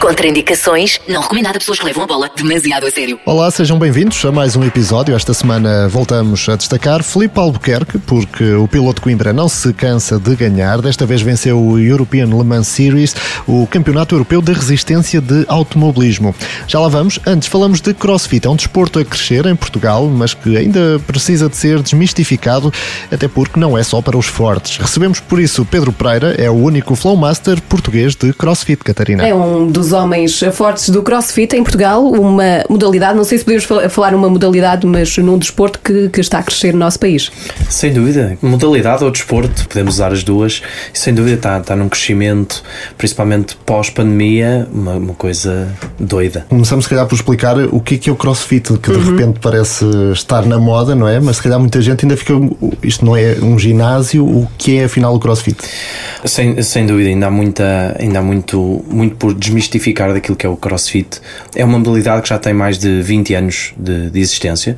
Contraindicações, não recomendado a pessoas que levam a bola demasiado a sério. Olá, sejam bem-vindos a mais um episódio. Esta semana voltamos a destacar Felipe Albuquerque, porque o piloto Coimbra não se cansa de ganhar. Desta vez venceu o European Le Mans Series, o Campeonato Europeu de Resistência de Automobilismo. Já lá vamos. Antes falamos de CrossFit. É um desporto a crescer em Portugal, mas que ainda precisa de ser desmistificado, até porque não é só para os fortes. Recebemos por isso Pedro Pereira, é o único Flowmaster português de CrossFit, Catarina. É um dos homens fortes do CrossFit em Portugal, uma modalidade, não sei se podemos falar uma modalidade, mas num desporto que, que está a crescer no nosso país. Sem dúvida, modalidade ou desporto, podemos usar as duas, e sem dúvida está, está num crescimento, principalmente pós-pandemia, uma, uma, coisa doida. Começamos se calhar por explicar o que é que é o CrossFit, que de uhum. repente parece estar na moda, não é? Mas se calhar muita gente ainda fica, isto não é um ginásio, o que é afinal o CrossFit? Sem, sem dúvida, ainda há, muita, ainda há muito, muito por desmistificar daquilo que é o CrossFit. É uma modalidade que já tem mais de 20 anos de, de existência.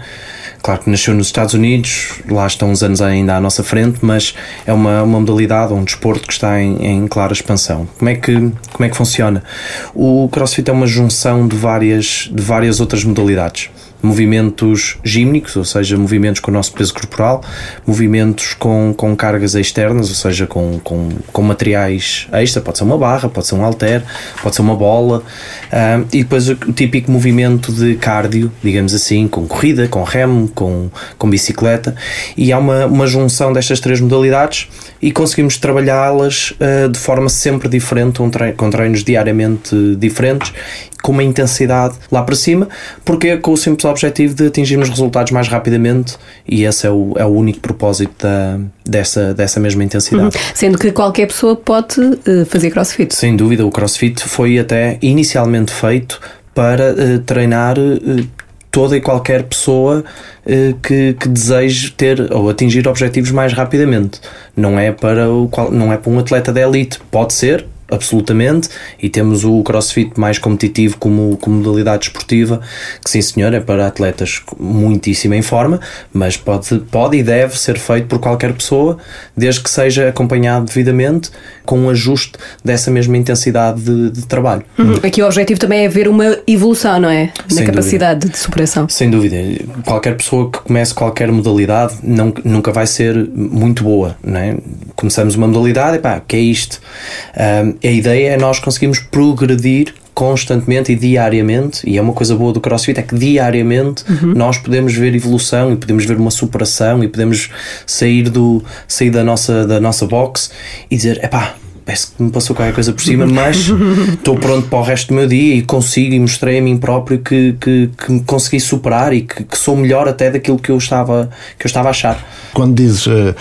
Claro que nasceu nos Estados Unidos, lá estão uns anos ainda à nossa frente, mas é uma, uma modalidade, um desporto que está em, em clara expansão. Como é, que, como é que funciona? O CrossFit é uma junção de várias, de várias outras modalidades movimentos gímnicos, ou seja, movimentos com o nosso peso corporal, movimentos com, com cargas externas, ou seja, com, com, com materiais extra, pode ser uma barra, pode ser um halter, pode ser uma bola, uh, e depois o típico movimento de cardio, digamos assim, com corrida, com remo, com, com bicicleta, e há uma, uma junção destas três modalidades e conseguimos trabalhá-las uh, de forma sempre diferente, um treino, com treinos diariamente diferentes com uma intensidade lá para cima, porque é com o simples objetivo de atingirmos resultados mais rapidamente e esse é o, é o único propósito da, dessa, dessa mesma intensidade. Uhum. Sendo que qualquer pessoa pode uh, fazer crossfit. Sem dúvida, o crossfit foi até inicialmente feito para uh, treinar uh, toda e qualquer pessoa que, que deseje ter ou atingir objetivos mais rapidamente. Não é para o não é para um atleta de elite, pode ser, absolutamente, e temos o crossfit mais competitivo como, como modalidade esportiva, que sim senhor, é para atletas muitíssimo em forma, mas pode, pode e deve ser feito por qualquer pessoa, desde que seja acompanhado devidamente, com um ajuste dessa mesma intensidade de, de trabalho. Uhum. Aqui o objetivo também é ver uma evolução, não é? Na Sem capacidade dúvida. de superação. Sem dúvida. Qualquer pessoa que comece qualquer modalidade não, nunca vai ser muito boa, não é? Começamos uma modalidade e pá, que é isto? Um, a ideia é nós conseguirmos progredir constantemente e diariamente, e é uma coisa boa do CrossFit, é que diariamente uhum. nós podemos ver evolução e podemos ver uma superação e podemos sair, do, sair da, nossa, da nossa box e dizer, epá, parece que me passou qualquer coisa por cima, mas estou pronto para o resto do meu dia e consigo e mostrei a mim próprio que, que, que me consegui superar e que, que, sou melhor até daquilo que eu estava, que eu estava a achar. Quando dizes uh,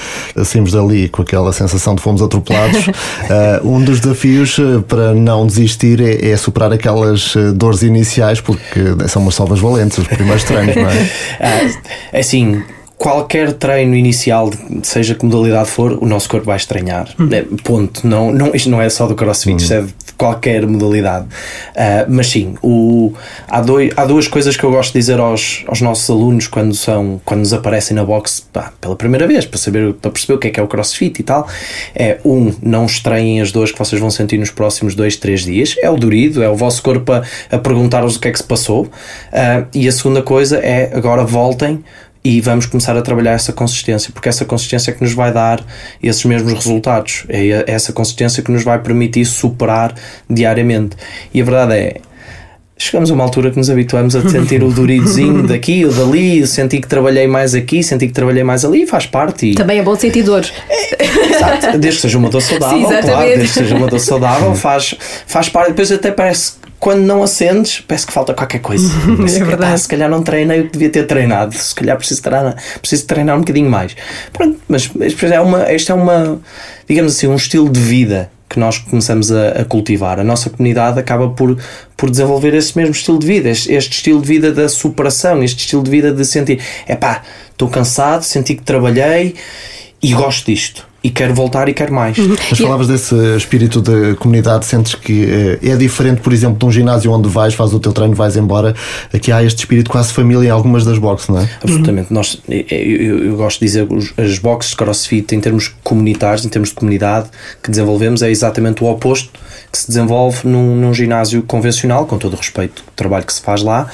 saímos dali com aquela sensação de fomos atropelados, uh, um dos desafios uh, para não desistir é, é, superar aquelas dores iniciais, porque são umas salvas valentes os primeiros treinos, não é? é assim qualquer treino inicial, seja que modalidade for, o nosso corpo vai estranhar. Hum. É, ponto. Não, não, isto não é só do crossfit, hum. isto é de qualquer modalidade. Uh, mas sim, o, há, dois, há duas coisas que eu gosto de dizer aos, aos nossos alunos quando, são, quando nos aparecem na box pá, pela primeira vez, para, saber, para perceber o que é que é o crossfit e tal. É, um, não estranhem as dores que vocês vão sentir nos próximos dois, três dias. É o dorido, é o vosso corpo a, a perguntar-vos o que é que se passou. Uh, e a segunda coisa é agora voltem e vamos começar a trabalhar essa consistência, porque essa consistência é que nos vai dar esses mesmos resultados, é essa consistência que nos vai permitir superar diariamente. E a verdade é, chegamos a uma altura que nos habituamos a sentir o duridozinho daqui ou dali, senti que trabalhei mais aqui, senti que trabalhei mais ali, faz parte. E... Também é bom sentir dores. É, exato, desde que seja uma dor saudável, Sim, claro, desde que seja uma dor saudável, faz, faz parte. Depois até parece quando não acendes, parece que falta qualquer coisa. é verdade. Ah, se calhar não treinei o que devia ter treinado, se calhar preciso treinar, preciso treinar um bocadinho mais. Pronto, mas, mas é uma, este é uma, digamos assim, um estilo de vida que nós começamos a, a, cultivar. A nossa comunidade acaba por, por desenvolver esse mesmo estilo de vida, este, este estilo de vida da superação, este estilo de vida de sentir, é pá, estou cansado, senti que trabalhei e gosto disto e quero voltar e quero mais. Uhum. Mas falavas desse espírito de comunidade, sentes que eh, é diferente, por exemplo, de um ginásio onde vais, fazes o teu treino, vais embora. Aqui há este espírito quase família em algumas das boxes, não é? Absolutamente. Nós, eu, eu- eu gosto de dizer as boxes de crossfit, em termos comunitários, em termos de comunidade que desenvolvemos, é exatamente o oposto que se desenvolve num, num ginásio convencional, com todo o respeito do trabalho que se faz lá.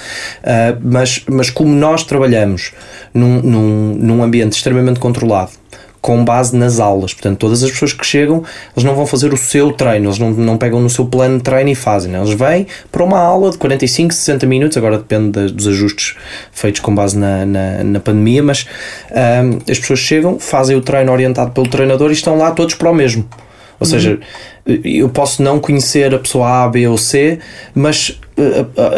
Ah, mas, mas como nós trabalhamos num, num, num ambiente extremamente controlado, com base nas aulas. Portanto, todas as pessoas que chegam, eles não vão fazer o seu treino, eles não, não pegam no seu plano de treino e fazem. não. Eles vêm para uma aula de 45, 60 minutos, agora depende dos ajustes feitos com base na, na, na pandemia, mas ahm, as pessoas chegam, fazem o treino orientado pelo treinador e estão lá todos para o mesmo. Ou seja, eu posso não conhecer a pessoa A, B ou C, mas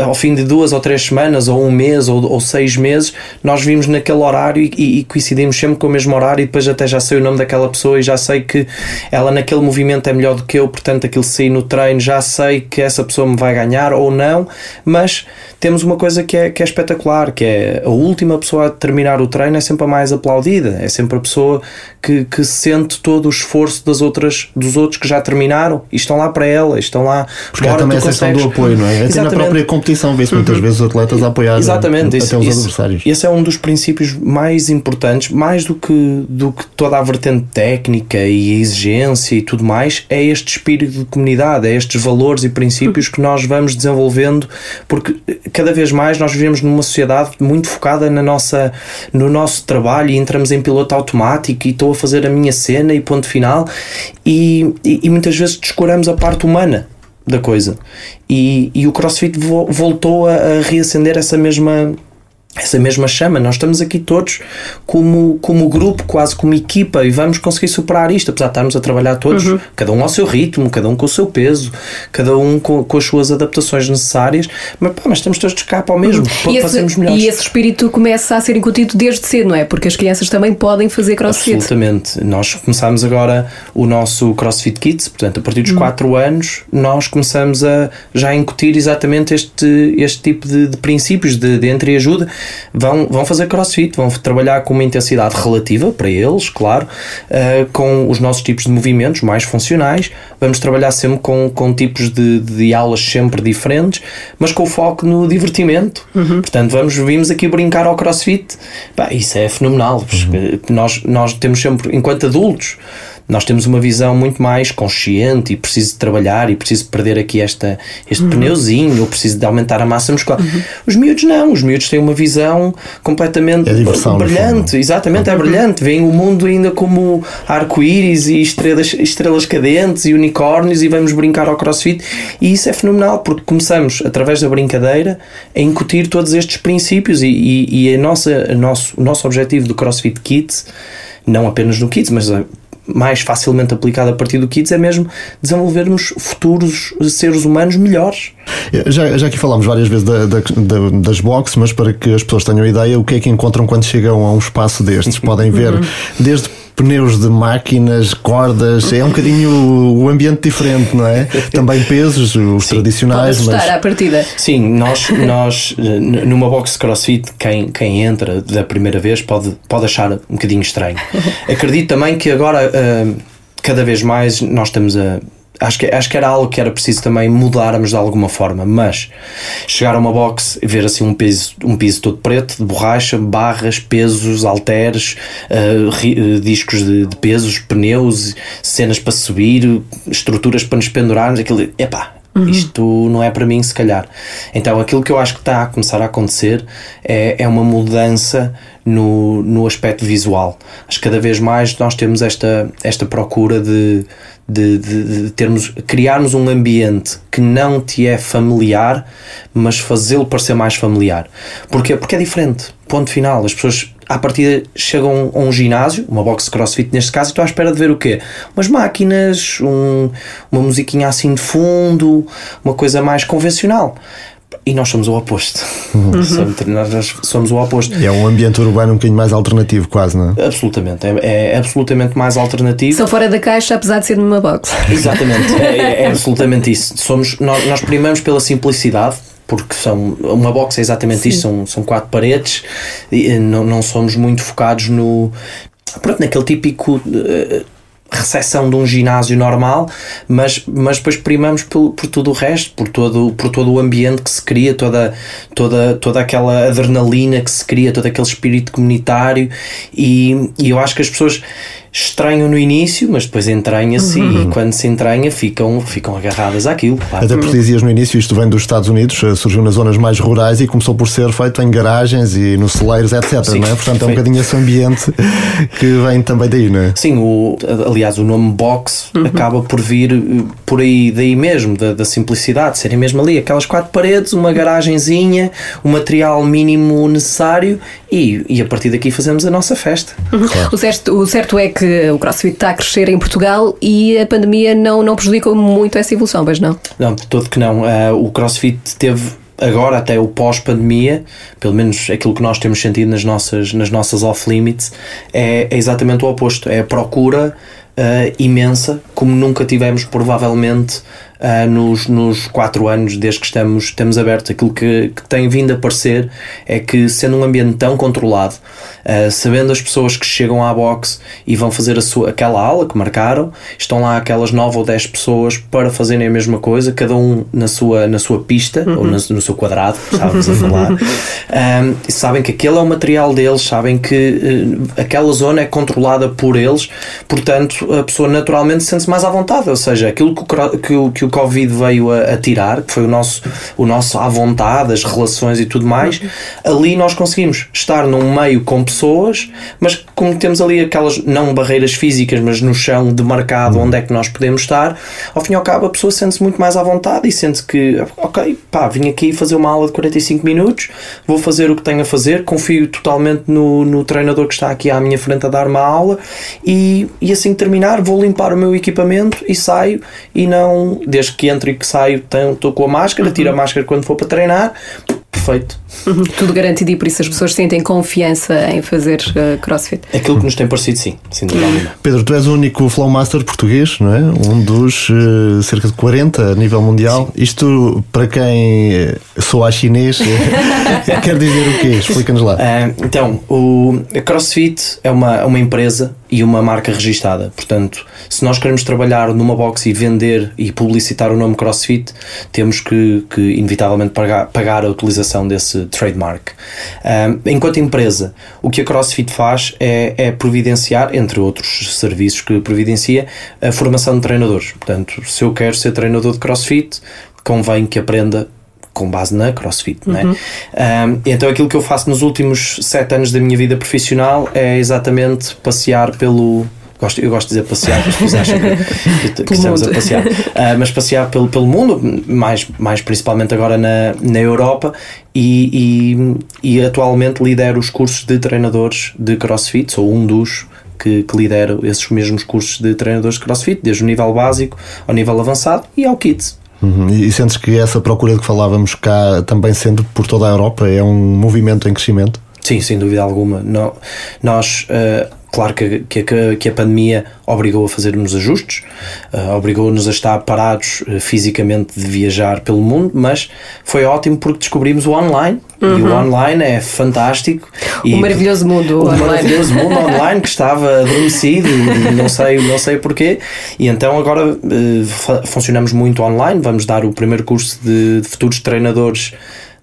ao fim de duas ou três semanas, ou um mês, ou, ou seis meses, nós vimos naquele horário e, e- coincidimos sempre com o mesmo horário e depois até já sei o nome daquela pessoa e já sei que ela naquele movimento é melhor do que eu, portanto aquilo sair no treino, já sei que essa pessoa me vai ganhar ou não, mas temos uma coisa que é, que é espetacular, que é a última pessoa a terminar o treino é sempre a mais aplaudida, é sempre a pessoa que, que sente todo o esforço das outras, dos outros que já terminaram e estão lá para ela, estão lá Porque há também questão do apoio, não é? Até na própria competição, vê-se muitas vezes os atletas a apoiar Exatamente, eh, isso- até os isso- adversários. Esse é um dos princípios mais importantes, mais do que, do que toda a vertente técnica e exigência e tudo mais, é este espírito de comunidade, é estes valores e princípios que nós vamos desenvolvendo, porque cada vez mais nós vivemos numa sociedade muito focada na nossa, no nosso trabalho e entramos em piloto automático e estou a fazer a minha cena e ponto final, e, e, e muitas vezes descuramos a parte humana da coisa. E, e o CrossFit vo- voltou a, a reacender essa mesma essa mesma chama, nós estamos aqui todos como, como grupo, quase como equipa, e vamos conseguir superar isto, apesar de estarmos a trabalhar todos, Uhum. cada um ao seu ritmo, cada um com o seu peso, cada um com, com as suas adaptações necessárias, mas, pá, mas estamos todos de cá para o mesmo, E esse, melhores. e esse espírito começa a ser incutido desde cedo, não é? Porque as crianças também podem fazer crossfit. Absolutamente. Nós começámos agora o nosso CrossFit Kids, portanto, a partir dos 4 anos, nós começamos a já incutir exatamente este, este tipo de, de princípios de, de entreajuda. Vão, vão fazer CrossFit, vão trabalhar com uma intensidade relativa para eles, claro, eh, com os nossos tipos de movimentos mais funcionais. Vamos trabalhar sempre com, com tipos de, de aulas sempre diferentes, mas com foco no divertimento. Portanto, vamos, vimos aqui brincar ao CrossFit. Pá, isso é fenomenal, porque nós, nós temos sempre, enquanto adultos, nós temos uma visão muito mais consciente e preciso de trabalhar e preciso de perder aqui esta, este pneuzinho, ou preciso de aumentar a massa muscular. Os miúdos não, os miúdos têm uma visão completamente É diversão, brilhante, fundo. exatamente, é brilhante. Veem o mundo ainda como arco-íris e estrelas, estrelas cadentes e unicórnios e vamos brincar ao crossfit. E isso é fenomenal porque começamos, através da brincadeira, a incutir todos estes princípios. E, e, e a nossa, a nosso, o nosso objetivo do CrossFit Kids, não apenas no Kids, mas a- mais facilmente aplicado a partir do Kids, é mesmo desenvolvermos futuros seres humanos melhores. Já, já aqui falámos várias vezes da- da- da- das boxes, mas para que as pessoas tenham ideia, o que é que encontram quando chegam a um espaço destes? Podem ver desde pneus de máquinas, cordas, é um bocadinho o ambiente diferente, não é? Também pesos, os Pode tradicionais, assustar mas à partida. Sim, nós, nós eh, numa box de crossfit, quem, quem entra da primeira vez pode, pode achar um bocadinho estranho. Acredito também que agora, eh, cada vez mais, nós estamos a. Acho que, acho que era algo que era preciso também mudarmos de alguma forma, mas chegar a uma box e ver assim um piso, um piso todo preto, de borracha, barras, pesos, halteres, ri- eh, discos de, de pesos, pneus, cenas para subir, estruturas para nos pendurarmos, aquilo, epá, isto não é para mim, se calhar. Então, aquilo que eu acho que está a começar a acontecer é, é uma mudança no, no aspecto visual. Acho que cada vez mais nós temos esta, esta procura de, de, de- de termos, criarmos um ambiente que não te é familiar, mas fazê-lo parecer mais familiar. Porquê? Porque é diferente. Ponto final. As pessoas à partida chegam a um ginásio, uma box crossfit neste caso, e estão à espera de ver o quê? Umas máquinas, um- uma musiquinha assim de fundo, uma coisa mais convencional. E nós somos o oposto. Somos, nós somos o oposto. é um ambiente urbano um bocadinho mais alternativo, quase, não é? Absolutamente. É, é absolutamente mais alternativo. São fora da caixa, apesar de ser numa box. Exatamente, é, é- é absolutamente isso. Somos, nós, nós primamos pela simplicidade, porque são, uma box é exatamente isto: são, são quatro paredes, e eh, não, não somos muito focados no. pronto, naquele típico uh, recepção de um ginásio normal, mas, mas depois primamos por, por tudo o resto, por todo, por todo o ambiente que se cria, toda, toda, toda aquela adrenalina que se cria, todo aquele espírito comunitário. E, e eu acho que as pessoas estranham no início, mas depois entranha-se uhum. e quando se entranha ficam, ficam agarradas àquilo. Claro. Até porque dizias no início, isto vem dos Estados Unidos, eh, surgiu nas zonas mais rurais e começou por ser feito em garagens e nos celeiros, etc. Sim, não é? Portanto, é um bocadinho esse ambiente que vem também daí, não é? Sim, o, aliás, o nome box uhum. acaba por vir eh, por aí daí mesmo, da, da simplicidade, serem mesmo ali aquelas quatro paredes, uma garagenzinha, o material mínimo necessário e, e a partir daqui fazemos a nossa festa. Uhum. Claro. O, certo, o certo é que que o CrossFit está a crescer em Portugal e a pandemia não, não prejudicou muito essa evolução, mas não? Não, de todo que não. Uh, o CrossFit teve agora até o pós-pandemia, pelo menos aquilo que nós temos sentido nas nossas, nas nossas off-limits, é, é, exatamente o oposto. É a procura uh, imensa, como nunca tivemos provavelmente uh, nos, nos quatro anos desde que estamos, estamos abertos. Aquilo que, que tem vindo a aparecer é que, sendo um ambiente tão controlado, uh, sabendo as pessoas que chegam à box e vão fazer a sua, aquela aula que marcaram, estão lá aquelas nove ou dez pessoas para fazerem a mesma coisa, cada um na sua, na sua pista uhum. ou no, no, seu quadrado, estávamos a falar. Um, sabem que aquele é o material deles, sabem que uh, aquela zona é controlada por eles, portanto a pessoa naturalmente sente-se mais à vontade. Ou seja, aquilo que o, que o, o Covid veio a, a, tirar, que foi o nosso, o nosso à vontade, as relações e tudo mais, ali nós conseguimos estar num meio com pessoas, mas como temos ali aquelas, não barreiras físicas, mas no chão demarcado onde é que nós podemos estar, ao fim e ao cabo a pessoa sente-se muito mais à vontade e sente que, ok, pá, vim aqui fazer uma aula de 45 minutos, vou fazer o que tenho a fazer, confio totalmente no, no treinador que está aqui à minha frente a dar uma aula e, e assim que terminar vou limpar o meu equipamento e saio e não, desde que entro e que saio estou com a máscara, tiro a uhum. máscara quando for para treinar, perfeito. Uhum. Tudo garantido e por isso as pessoas sentem confiança em fazer uh, crossfit. Aquilo que nos tem parecido, sim, sem dúvida alguma. Pedro, tu és o único Flowmaster português, não é? Um dos uh, cerca de 40 a nível mundial. Sim. Isto, para quem eh, soa chinês, quer dizer o quê? Explica-nos lá. Uh, então, o a CrossFit é uma, uma empresa e uma marca registada. Portanto, se nós queremos trabalhar numa box e vender e publicitar o nome CrossFit, temos que, que inevitavelmente pagar, pagar a utilização desse trademark. Um, enquanto empresa, o que a CrossFit faz é, é, providenciar, entre outros serviços que providencia, a formação de treinadores. Portanto, se eu quero ser treinador de CrossFit, convém que aprenda com base na CrossFit, uhum. não é? Um, então aquilo que eu faço nos últimos sete anos da minha vida profissional é exatamente passear pelo Gosto, eu gosto de dizer passear, as pessoas acham que, que estamos a passear. Uh, mas passear pelo, pelo mundo, mais, mais principalmente agora na, na Europa, e, e, e atualmente lidero os cursos de treinadores de crossfit, sou um dos que, que lidera esses mesmos cursos de treinadores de crossfit, desde o nível básico ao nível avançado e ao kids. Uhum. E sentes que essa procura de que falávamos cá, também sendo por toda a Europa, é um movimento em crescimento? Sim, sem dúvida alguma. Não, nós, uh, claro que, que, que, a pandemia obrigou a fazermos ajustes, uh, obrigou-nos a estar parados uh, fisicamente de viajar pelo mundo, mas foi ótimo porque descobrimos o online uhum. e o uhum. online é fantástico. O e, maravilhoso mundo o online. maravilhoso mundo online que estava adormecido, não sei, não sei porquê. E então agora uh, funcionamos muito online. Vamos dar o primeiro curso de, de futuros treinadores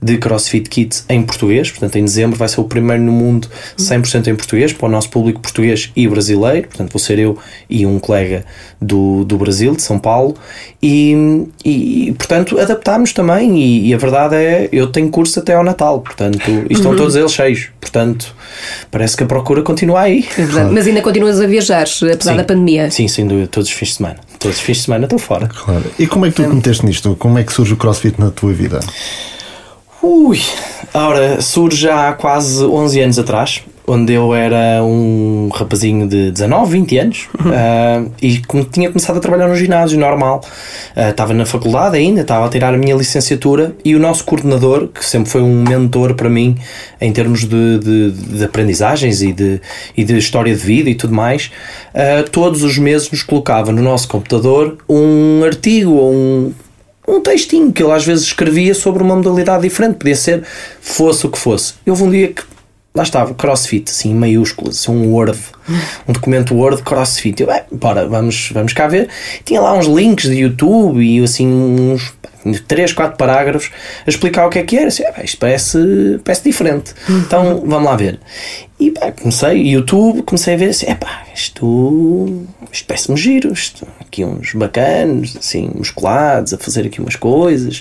de CrossFit Kids em português, portanto em dezembro vai ser o primeiro no mundo 100% em português, para o nosso público português e brasileiro, portanto vou ser eu e um colega do, do Brasil, de São Paulo, e, e portanto adaptámos também, e, e, a verdade é, eu tenho curso até ao Natal, portanto, e estão uhum. todos eles cheios, portanto, parece que a procura continua aí. É claro. Mas ainda continuas a viajar, apesar sim, da pandemia? Sim, sem dúvida, todos os fins de semana. Todos os fins de semana estou fora. Claro. E como é que tu cometeste nisto? Como é que surge o CrossFit na tua vida? Ui, ora, surge há quase 11 anos atrás, onde eu era um rapazinho de 19, 20 anos uhum. uh, e tinha começado a trabalhar no ginásio normal. Uh, estava na faculdade ainda, estava a tirar a minha licenciatura e o nosso coordenador, que sempre foi um mentor para mim em termos de, de, de aprendizagens e de, e de história de vida e tudo mais, uh, todos os meses nos colocava no nosso computador um artigo ou um um textinho que ele às vezes escrevia sobre uma modalidade diferente, podia ser fosse o que fosse. Houve um dia que lá estava, CrossFit, assim, em maiúsculas, assim, um Word, um documento Word CrossFit. Eu, bem, bora, vamos, vamos cá ver. Tinha lá uns links de YouTube e assim uns 3, 4 parágrafos a explicar o que é que era. Assim, ah, isto parece, parece diferente. Então vamos lá ver. E pá, comecei, YouTube, comecei a ver assim, epá, isto, isto parece-me giro, isto, aqui uns bacanos, assim, musculados, a fazer aqui umas coisas,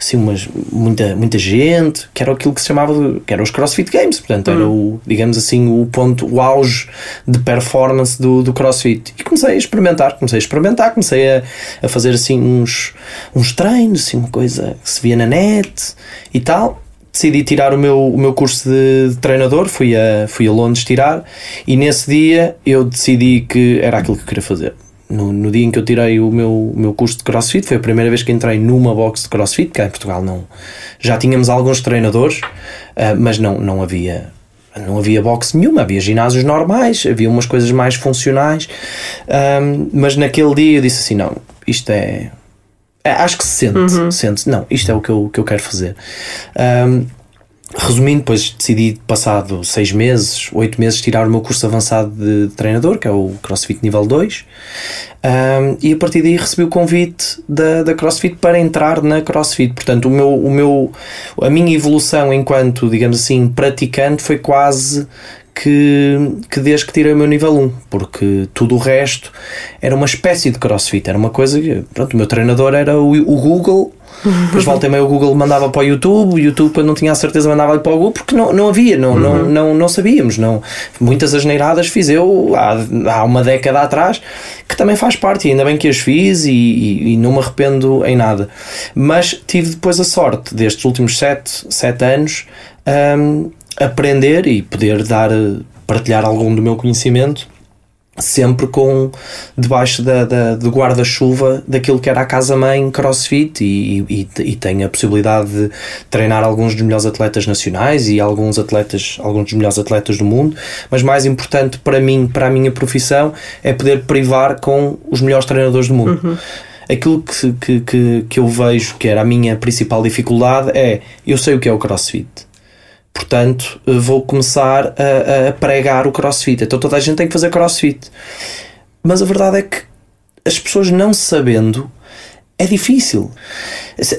assim, umas, muita, muita gente, que era aquilo que se chamava, que era os CrossFit Games, portanto, era o, digamos assim, o ponto, o auge de performance do, do CrossFit. E comecei a experimentar, comecei a experimentar, comecei a, a fazer assim uns, uns treinos, assim, uma coisa que se via na net e tal decidi tirar o meu, o meu curso de, de, treinador, fui a, fui a Londres tirar e nesse dia eu decidi que era aquilo que eu queria fazer. No, no dia em que eu tirei o meu, o meu curso de crossfit, foi a primeira vez que entrei numa box de crossfit, que em Portugal não. Já tínhamos alguns treinadores, uh, mas não, não havia não havia boxe nenhuma, havia ginásios normais, havia umas coisas mais funcionais, um, mas naquele dia eu disse assim: não, isto é, acho que se sente, uhum. sente não, isto é o que eu, que eu quero fazer. Um, resumindo, depois decidi, passado seis meses, oito meses, tirar o meu curso avançado de, de treinador, que é o CrossFit Nível 2, um, e a partir daí recebi o convite da, da CrossFit para entrar na CrossFit. Portanto, o meu, o meu, a minha evolução enquanto, digamos assim, praticante foi quase que, que desde que tirei o meu nível 1, porque tudo o resto era uma espécie de crossfit, era uma coisa que, pronto, o meu treinador era o, o Google, depois voltei meio o Google mandava para o YouTube, o YouTube quando não tinha a certeza mandava para o Google, porque não, não havia, não, uhum. não, não, não sabíamos, não. muitas asneiradas fiz eu há, há uma década atrás, que também faz parte, e ainda bem que as fiz e, e, e não me arrependo em nada, mas tive depois a sorte destes últimos 7 sete, anos um, aprender e poder dar, partilhar algum do meu conhecimento sempre com debaixo da, da do guarda-chuva daquilo que era a casa-mãe crossfit e, e, e tenho a possibilidade de treinar alguns dos melhores atletas nacionais e alguns atletas, alguns dos melhores atletas do mundo, mas mais importante para mim, para a minha profissão, é poder privar com os melhores treinadores do mundo. Uhum aquilo que, que, que, que eu vejo que era a minha principal dificuldade é eu sei o que é o crossfit Portanto, vou começar a, a, pregar o crossfit. Então toda a gente tem que fazer crossfit. Mas a verdade é que as pessoas não sabendo é difícil.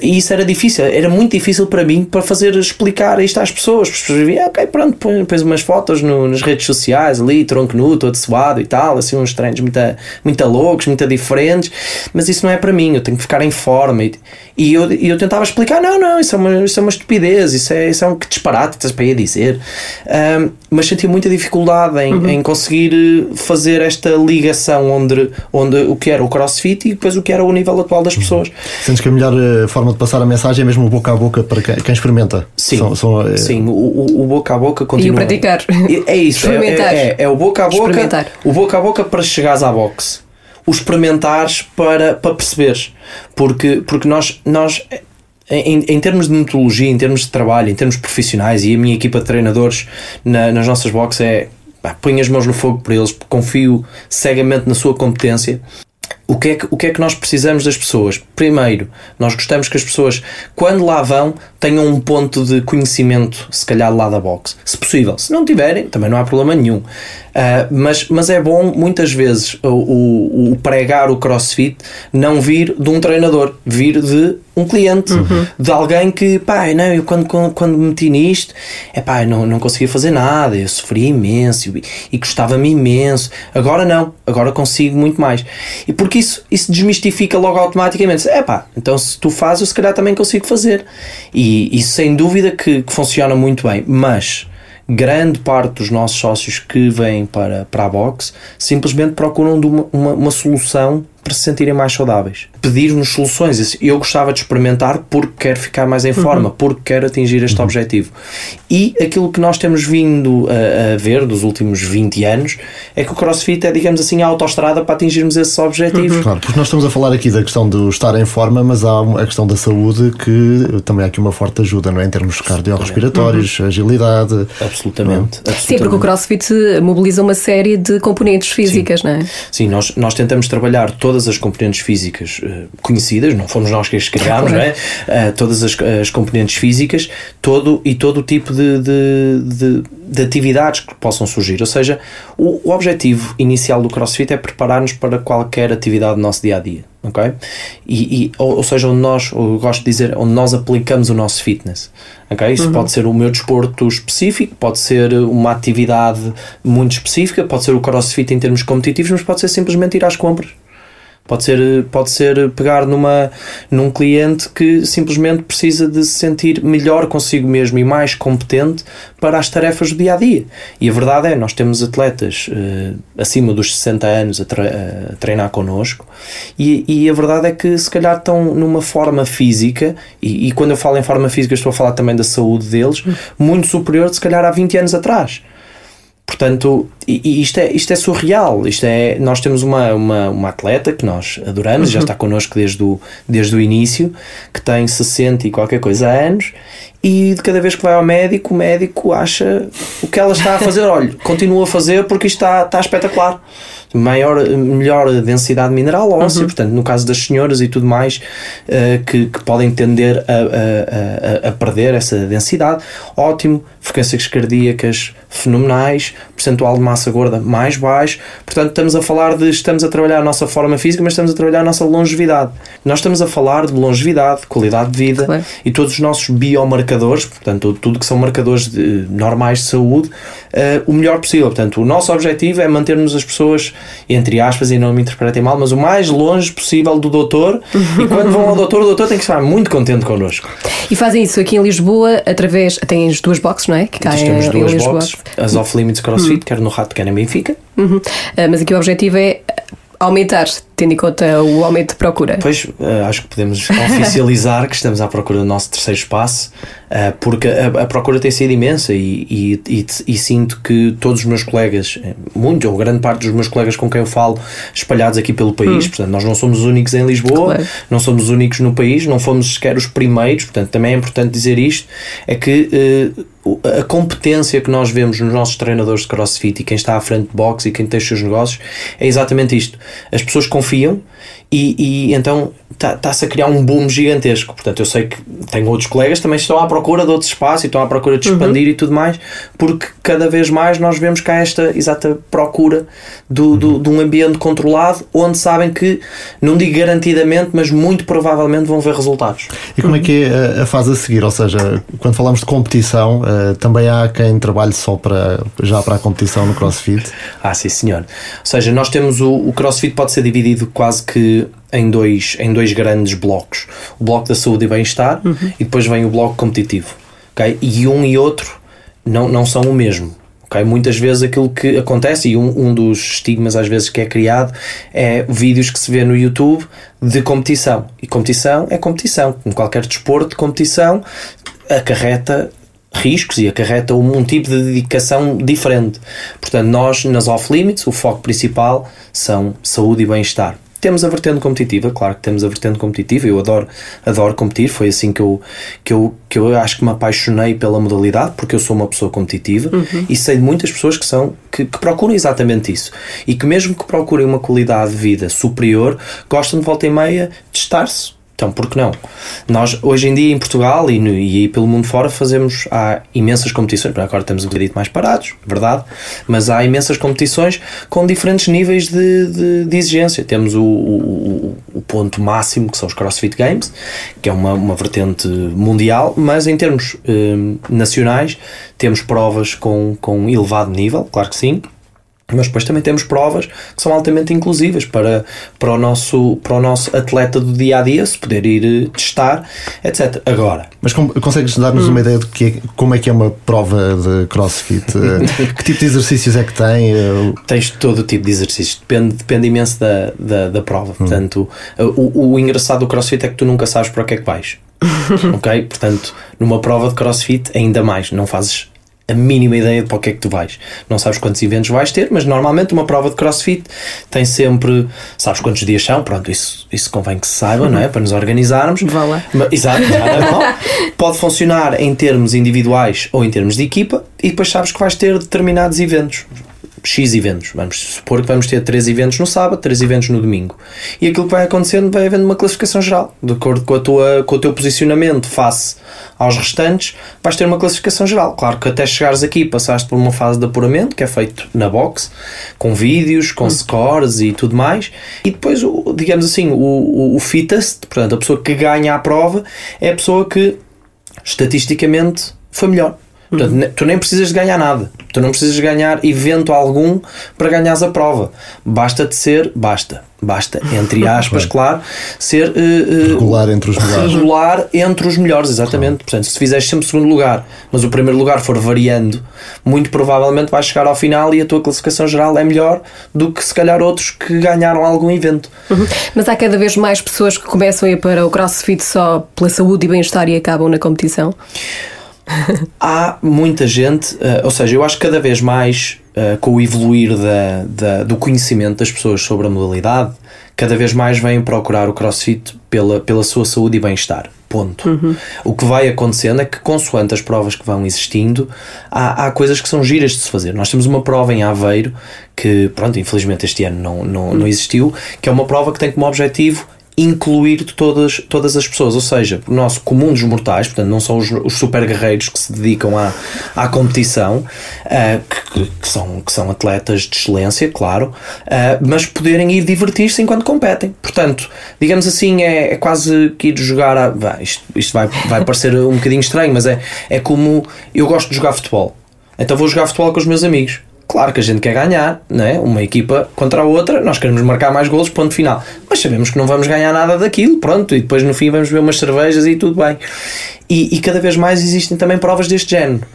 E isso era difícil, era muito difícil para mim para fazer explicar isto às pessoas. As pessoas diziam, ok, pronto, pões umas fotos no, nas redes sociais ali, tronco nu, todo suado e tal, assim, uns treinos muito, muito loucos, muito diferentes, mas isso não é para mim, eu tenho que ficar em forma. E, e eu, eu tentava explicar, não, não, isso é uma, isso é uma estupidez, isso é, isso é um que disparate estás para ir dizer. Um, mas senti muita dificuldade em, uhum. em conseguir fazer esta ligação onde, onde o que era o crossfit e depois o que era o nível atual das pessoas. Sentes que a melhor eh, forma de passar a mensagem é mesmo o boca a boca para quem, experimenta? Sim, são, são, é... sim o, o, boca a boca continua. E o praticar. É, isso, é, é, é, é, o boca a boca. O boca a boca para chegares à boxe. O experimentares para, para perceberes. Porque, porque nós, nós em, em, termos de metodologia, em termos de trabalho, em termos profissionais, e a minha equipa de treinadores na, nas nossas boxes é ponho as mãos no fogo por eles, confio cegamente na sua competência o que, é que, o que é que nós precisamos das pessoas? Primeiro, nós gostamos que as pessoas, quando lá vão, tenham um ponto de conhecimento, se calhar lá da box, se possível. Se não tiverem, também não há problema nenhum. Uh, mas, mas é bom, muitas vezes, o, o, o, pregar o crossfit não vir de um treinador, vir de um cliente, uhum. de alguém que, pá, não, eu quando, quando, quando me meti nisto, é pá, não, não conseguia fazer nada, eu sofri imenso e, e gostava-me imenso. Agora não, agora consigo muito mais. E porque isso, isso desmistifica logo automaticamente. É pá, então se tu fazes, eu se calhar também consigo fazer. E isso sem dúvida que, que funciona muito bem, mas grande parte dos nossos sócios que vêm para, para a box simplesmente procuram uma, uma, uma solução para se sentirem mais saudáveis. Pedir-nos soluções. Eu gostava de experimentar porque quero ficar mais em uhum. forma, porque quero atingir este uhum. objetivo. E aquilo que nós temos vindo a, a, ver dos últimos 20 anos é que o CrossFit é, digamos assim, a autoestrada para atingirmos esses objetivos. Uhum. Claro, porque nós estamos a falar aqui da questão do estar em forma, mas há a questão da saúde que também há aqui uma forte ajuda, não é? Em termos cardiorrespiratórios, uhum. agilidade. Absolutamente, absolutamente. Sim, porque o CrossFit mobiliza uma série de componentes físicas, Sim. não é? Sim, nós, nós tentamos trabalhar toda todas as componentes físicas uh, conhecidas, não fomos nós que as criámos, não é? Uh, todas as, as, componentes físicas todo, e todo o tipo de, de, de, de atividades que possam surgir. Ou seja, o, o objetivo inicial do CrossFit é preparar-nos para qualquer atividade do nosso dia a dia. ok? E, e ou, ou, seja, onde nós, eu gosto de dizer, onde nós aplicamos o nosso fitness. ok? Isso uhum. pode ser o meu desporto específico, pode ser uma atividade muito específica, pode ser o crossfit em termos competitivos, mas pode ser simplesmente ir às compras. Pode ser, pode ser pegar numa, num cliente que simplesmente precisa de se sentir melhor consigo mesmo e mais competente para as tarefas do dia a dia. E a verdade é, nós temos atletas uh, acima dos 60 anos a, tre a treinar connosco e, e, a verdade é que se calhar estão numa forma física, e, e, quando eu falo em forma física estou a falar também da saúde deles, muito superior de se calhar há 20 anos atrás. Portanto, e, isto, é, isto é surreal. Isto é, nós temos uma, uma, uma atleta que nós adoramos, uhum. já está connosco desde o, desde o início, que tem 60 e qualquer coisa anos, e de cada vez que vai ao médico, o médico acha o que ela está a fazer. Olha, continua a fazer porque isto está, está espetacular maior, melhor densidade mineral óssea, uhum. portanto, no caso das senhoras e tudo mais, uh, que, que, podem tender a, a, a, a, perder essa densidade, ótimo, frequências cardíacas fenomenais, percentual de massa gorda mais baixo, portanto, estamos a falar de, estamos a trabalhar a nossa forma física, mas estamos a trabalhar a nossa longevidade. Nós estamos a falar de longevidade, qualidade de vida claro. e todos os nossos biomarcadores, portanto, tudo que são marcadores de, normais de saúde, uh, o melhor possível. Portanto, o nosso objetivo é mantermos as pessoas entre aspas, e não me interpretem mal, mas o mais longe possível do doutor. e quando vão ao doutor, o doutor tem que estar muito contente connosco. E fazem isso aqui em Lisboa através. Têm as duas boxes, não é? Que Nós temos duas boxes, as Off Limits CrossFit, uhum. quer no Rato, quer em Benfica. Uhum. Uh, mas aqui o objetivo é aumentar, tendo em conta o aumento de procura? Pois, uh, acho que podemos oficializar que estamos à procura do nosso terceiro espaço, uh, porque a, procura tem sido imensa e, e, e, e, sinto que todos os meus colegas, eh, muito ou grande parte dos meus colegas com quem eu falo, espalhados aqui pelo país, hum. portanto, nós não somos os únicos em Lisboa, claro. não somos os únicos no país, não fomos sequer os primeiros, portanto, também é importante dizer isto, é que a competência que nós vemos nos nossos treinadores de crossfit e quem está à frente de boxe e quem tem os seus negócios é exatamente isto. As pessoas confiam e, e então está-se tá a criar um boom gigantesco. Portanto, eu sei que tenho outros colegas também estão à procura de outros espaços e estão à procura de expandir uhum. e tudo mais, porque cada vez mais nós vemos cá esta exata procura do, do, uhum. de um ambiente controlado onde sabem que, não digo garantidamente, mas muito provavelmente vão ver resultados. E como é que é a fase a seguir? Ou seja, quando falamos de competição, uh, também há quem trabalhe só para, já para a competição no CrossFit? ah, sim, senhor. Ou seja, nós temos o, o CrossFit pode ser dividido quase que em dois, em dois grandes blocos: o bloco da saúde e bem-estar uhum. e depois vem o bloco competitivo. Okay? E um e outro não, não são o mesmo. Okay? Muitas vezes aquilo que acontece, e um, um dos estigmas às vezes que é criado, é vídeos que se vê no YouTube de competição. E competição é competição. Em qualquer desporto de competição acarreta riscos e acarreta um, um tipo de dedicação diferente. Portanto, nós nas off-limits, o foco principal são saúde e bem-estar. Temos a vertente competitiva, claro que temos a vertente competitiva, eu adoro, adoro competir, foi assim que eu, que, eu, que eu acho que me apaixonei pela modalidade, porque eu sou uma pessoa competitiva uhum. e sei de muitas pessoas que são que, que, procuram exatamente isso e que mesmo que procurem uma qualidade de vida superior, gostam de volta e meia de estar-se então, por que não? Nós, hoje em dia, em Portugal e, no, e pelo mundo fora, fazemos há imensas competições. Agora estamos um bocadinho mais parados, verdade, mas há imensas competições com diferentes níveis de, de, de exigência. Temos o, o, o, ponto máximo, que são os CrossFit Games, que é uma, uma vertente mundial, mas em termos eh, nacionais, temos provas com, com elevado nível, claro que sim mas depois também temos provas que são altamente inclusivas para, para, o, nosso, para o nosso atleta do dia a dia, se poder ir eh, testar, etc. Agora. Mas como, consegues dar-nos hum. uma ideia de que é, como é que é uma prova de crossfit? Eh, que tipo de exercícios é que tem? Eh, Tens todo o tipo de exercícios, depende, depende imenso da, da, da prova. Hum. Portanto, o, o engraçado do crossfit é que tu nunca sabes para o que é que vais. ok? Portanto, numa prova de crossfit, ainda mais, não fazes a mínima ideia de para o que é que tu vais. Não sabes quantos eventos vais ter, mas normalmente uma prova de crossfit tem sempre, sabes quantos dias são, pronto, isso, isso convém que se saiba, não é? Para nos organizarmos. Vá lá. Exato, Pode funcionar em termos individuais ou em termos de equipa e depois sabes que vais ter determinados eventos X eventos. Vamos supor que vamos ter três eventos no sábado, três eventos no domingo. E aquilo que vai acontecendo vai havendo uma classificação geral. De acordo com, a tua, com o teu posicionamento face aos restantes, vais ter uma classificação geral. Claro que até chegares aqui passaste por uma fase de apuramento que é feito na box, com vídeos, com scores e tudo mais. E depois, digamos assim, o, o, o fittest, portanto, a pessoa que ganha a prova, é a pessoa que estatisticamente foi melhor. Portanto, tu nem precisas de ganhar nada. Tu não precisas ganhar evento algum para ganhares a prova. Basta-te ser, basta, basta, entre aspas, claro, ser uh, uh, regular entre os melhores. Regular entre os melhores, exatamente. Claro. Portanto, se fizeres sempre segundo lugar, mas o primeiro lugar for variando, muito provavelmente vais chegar ao final e a tua classificação geral é melhor do que se calhar outros que ganharam algum evento. Uhum. Mas há cada vez mais pessoas que começam a ir para o CrossFit só pela saúde e bem-estar e acabam na competição? Há muita gente, uh, ou seja, eu acho que cada vez mais uh, com o evoluir da, da, do conhecimento das pessoas sobre a modalidade, cada vez mais vêm procurar o crossfit pela, pela sua saúde e bem-estar. Ponto. Uhum. O que vai acontecendo é que, consoante as provas que vão existindo, há, há coisas que são giras de se fazer. Nós temos uma prova em Aveiro que, pronto, infelizmente este ano não, não, não existiu, que é uma prova que tem como objetivo incluir todas, todas as pessoas, ou seja, o nosso comum dos mortais, portanto, não são os, os super guerreiros que se dedicam à, à competição, uh, que, que, são, que são atletas de excelência, claro, uh, mas poderem ir divertir-se enquanto competem. Portanto, digamos assim, é, é quase que ir jogar. A, isto isto vai, vai parecer um bocadinho estranho, mas é, é como eu gosto de jogar futebol, então vou jogar futebol com os meus amigos. Claro que a gente quer ganhar, não é? Uma equipa contra a outra, nós queremos marcar mais golos, ponto final. Mas sabemos que não vamos ganhar nada daquilo, pronto, e depois no fim vamos beber umas cervejas e tudo bem. E, e cada vez mais existem também provas deste género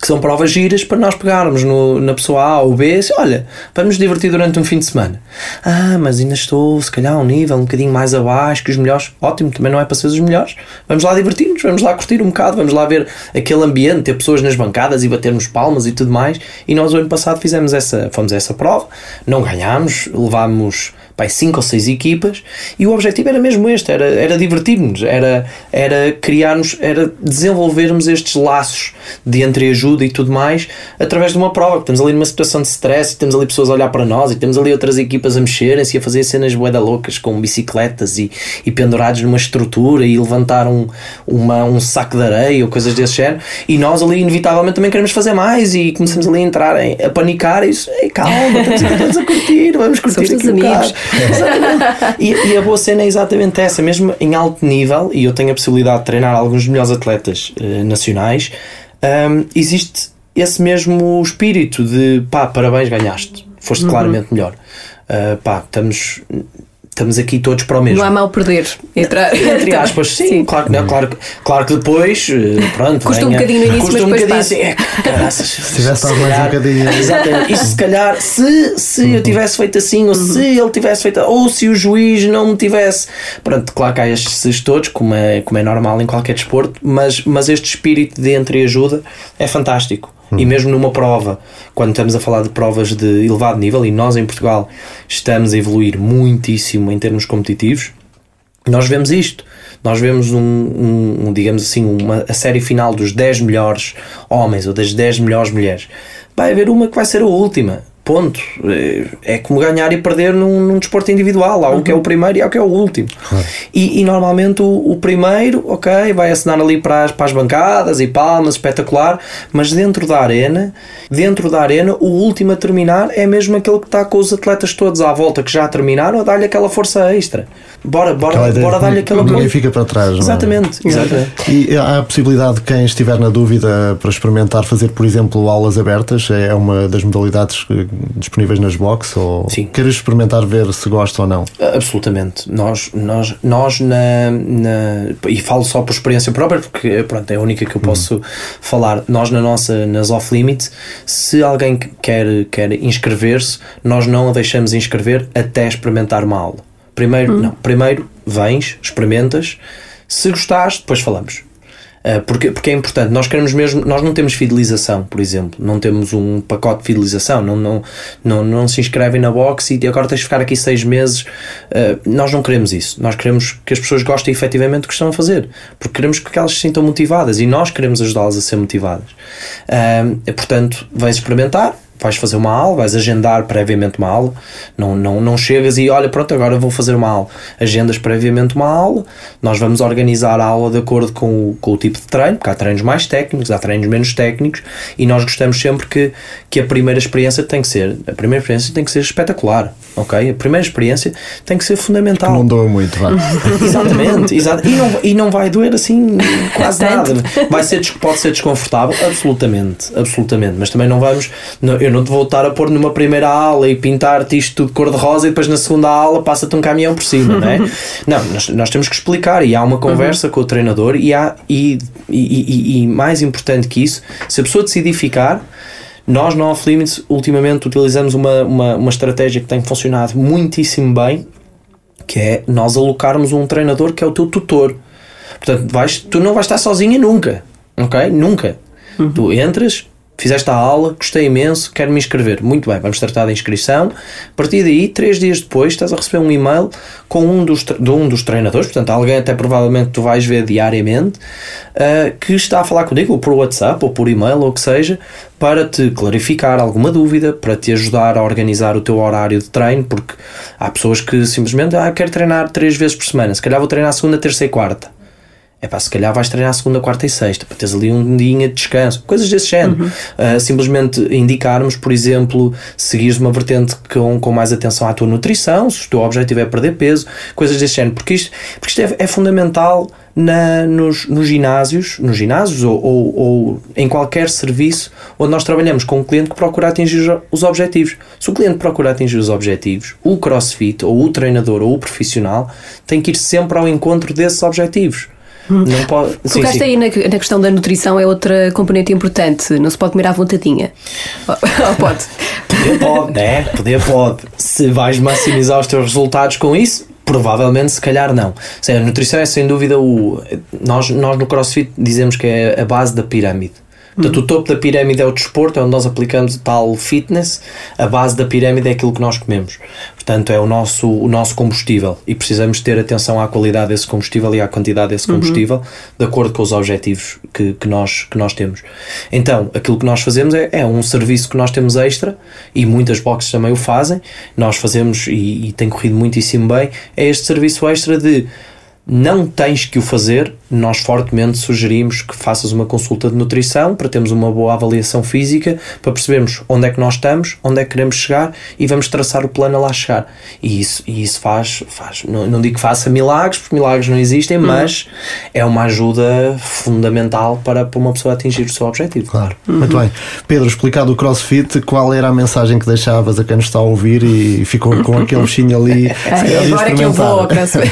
que são provas giras para nós pegarmos no, na pessoa A ou B assim, olha, vamos divertir durante um fim de semana. Ah, mas ainda estou, se calhar, um nível um bocadinho mais abaixo que os melhores. Ótimo, também não é para ser os melhores. Vamos lá divertir-nos, vamos lá curtir um bocado, vamos lá ver aquele ambiente, ter pessoas nas bancadas e batermos palmas e tudo mais. E nós, o ano passado, fizemos essa, fomos a essa prova, não ganhámos, levámos pai, cinco ou seis equipas e o objetivo era mesmo este, era, era divertir-nos, era, era criarmos, era desenvolvermos estes laços de entreajuda e tudo mais através de uma prova, porque estamos ali numa situação de stress e temos ali pessoas a olhar para nós e temos ali outras equipas a mexerem-se e a fazer cenas boeda loucas com bicicletas e, e pendurados numa estrutura e levantar um, uma, um saco de areia ou coisas desse género e nós ali inevitavelmente também queremos fazer mais e começamos ali a entrar em, a panicar e isso, calma, estamos a curtir, vamos curtir Somos aqui um amigos e, e, a boa cena é exatamente essa, mesmo em alto nível, e eu tenho a possibilidade de treinar alguns dos melhores atletas uh, nacionais, um, existe esse mesmo espírito de pá, parabéns, ganhaste, foste uhum. claramente melhor. Uh, pá, estamos estamos aqui todos para o mesmo. Não há mal perder. Entre, entre aspas, sim, sim. Claro, não, claro, claro que depois, eh, pronto, custa venha, um bocadinho no início, custa mas um bocadinho assim, é, caraças, se tivesse dado mais um bocadinho. Exatamente, se calhar, se, se uhum. eu tivesse feito assim, ou se uhum. ele tivesse feito, ou se o juiz não me tivesse. Pronto, claro que há estes todos, como é, como é normal em qualquer desporto, mas, mas este espírito de entreajuda é fantástico. E mesmo numa prova, quando estamos a falar de provas de elevado nível, e nós em Portugal estamos a evoluir muitíssimo em termos competitivos, nós vemos isto. Nós vemos um, um, um digamos assim, uma, a série final dos 10 melhores homens ou das 10 melhores mulheres. Vai haver uma que vai ser a última ponto. É como ganhar e perder num, num desporto individual. Há o que é o primeiro e há o que é o último. Claro. E, e, normalmente o, o, primeiro, ok, vai assinar ali para as, para as bancadas e palmas, espetacular, mas dentro da arena, dentro da arena, o último a terminar é mesmo aquele que está com os atletas todos à volta que já terminaram a dar-lhe aquela força extra. Bora, bora, bora dar-lhe aquela Ninguém fica para trás. Exatamente, não é? exatamente. E há a possibilidade de quem estiver na dúvida para experimentar fazer, por exemplo, aulas abertas, é uma das modalidades disponíveis nas boxes ou Sim. queres experimentar ver se gosta ou não? Absolutamente. Nós, nós, nós na, na, e falo só por experiência própria porque pronto, é a única que eu posso uhum. falar. Nós na nossa nas off limits, se alguém quer quer inscrever-se, nós não a deixamos inscrever até experimentar uma aula. Primeiro, uhum. não, primeiro vens, experimentas, se gostares, depois falamos. Uh, porque, porque é importante, nós queremos mesmo, nós não temos fidelização, por exemplo, não temos um pacote de fidelização, não, não, não, não se inscrevem na box e agora tens de ficar aqui seis meses. Uh, nós não queremos isso, nós queremos que as pessoas gostem efetivamente do que estão a fazer, porque queremos que elas se sintam motivadas e nós queremos ajudá-las a ser motivadas. Uh, portanto, vais experimentar, vais fazer uma aula, vais agendar previamente uma aula, não, não, não chegas e olha, pronto, agora vou fazer uma aula. Agendas previamente uma aula, nós vamos organizar a aula de acordo com o, com o tipo de treino, porque há treinos mais técnicos, há treinos menos técnicos, e nós gostamos sempre que, que a primeira experiência tem que ser, a primeira experiência tem que ser espetacular, ok? A primeira experiência tem que ser fundamental. Não doa muito, vá. Exatamente, exato. E, não, e não vai doer assim quase nada. Vai ser, pode ser desconfortável, absolutamente, absolutamente, mas também não vamos, eu não te vou estar a pôr numa primeira aula e pintar-te isto tudo cor-de-rosa e depois na segunda aula passa-te um caminhão por cima, não é? Não, nós, nós temos que explicar e há uma conversa uhum. com o treinador e, há, e, e, e, e mais importante que isso, se a pessoa decidir ficar, nós no Off Limits ultimamente utilizamos uma, uma, uma estratégia que tem funcionado muitíssimo bem, que é nós alocarmos um treinador que é o teu tutor. Portanto, vais, tu não vais estar sozinha nunca, ok? Nunca. Uhum. Tu entras, Fizeste a aula, gostei imenso, quero me inscrever. Muito bem, vamos tratar da inscrição. A partir daí, três dias depois, estás a receber um e-mail com um dos, de um dos treinadores, portanto, alguém até provavelmente tu vais ver diariamente, uh, que está a falar contigo, ou por WhatsApp, ou por e-mail, ou o que seja, para te clarificar alguma dúvida, para te ajudar a organizar o teu horário de treino, porque há pessoas que simplesmente, ah, quero treinar três vezes por semana, se calhar vou treinar segunda, terça e quarta é pá, se calhar vais treinar segunda, quarta e sexta, para teres ali um dia de descanso, coisas desse género. Uhum. Uh, simplesmente indicarmos, por exemplo, seguires uma vertente com, com mais atenção à tua nutrição, se o teu objetivo é perder peso, coisas desse género, porque isto, porque isto é, é fundamental na, nos, nos ginásios, nos ginásios ou, ou, ou, em qualquer serviço onde nós trabalhamos com um cliente que procura atingir os objetivos. Se o cliente procura atingir os objetivos, o crossfit, ou o treinador, ou o profissional, tem que ir sempre ao encontro desses objetivos. Não pode. Focaste sim, aí na, na, questão da nutrição, é outra componente importante. Não se pode comer à vontadinha. Ou pode? Poder pode, né? Poder pode. Se vais maximizar os teus resultados com isso, Provavelmente, se calhar não. Seja, a nutrição é sem dúvida o. Nós, nós no CrossFit dizemos que é a base da pirâmide. Portanto, o topo da pirâmide é o desporto, é onde nós aplicamos tal fitness, a base da pirâmide é aquilo que nós comemos. Portanto, é o nosso, o nosso combustível e precisamos ter atenção à qualidade desse combustível e à quantidade desse uhum. combustível uhum. de acordo com os objetivos que, que, nós, que nós temos. Então, aquilo que nós fazemos é, é um serviço que nós temos extra e muitas boxes também o fazem. Nós fazemos e, e tem corrido muitíssimo bem. É este serviço extra de não tens que o fazer, nós fortemente sugerimos que faças uma consulta de nutrição para termos uma boa avaliação física, para percebermos onde é que nós estamos, onde é que queremos chegar e vamos traçar o plano a lá chegar. E isso, e isso faz, faz não, não digo que faça milagres, porque milagres não existem, uhum. mas é uma ajuda fundamental para, para uma pessoa atingir o seu objetivo. Claro. Uhum. Muito bem. Pedro, explicado o CrossFit, qual era a mensagem que deixavas a quem nos está a ouvir e ficou com aquele bichinho ali? agora é que eu vou ao CrossFit.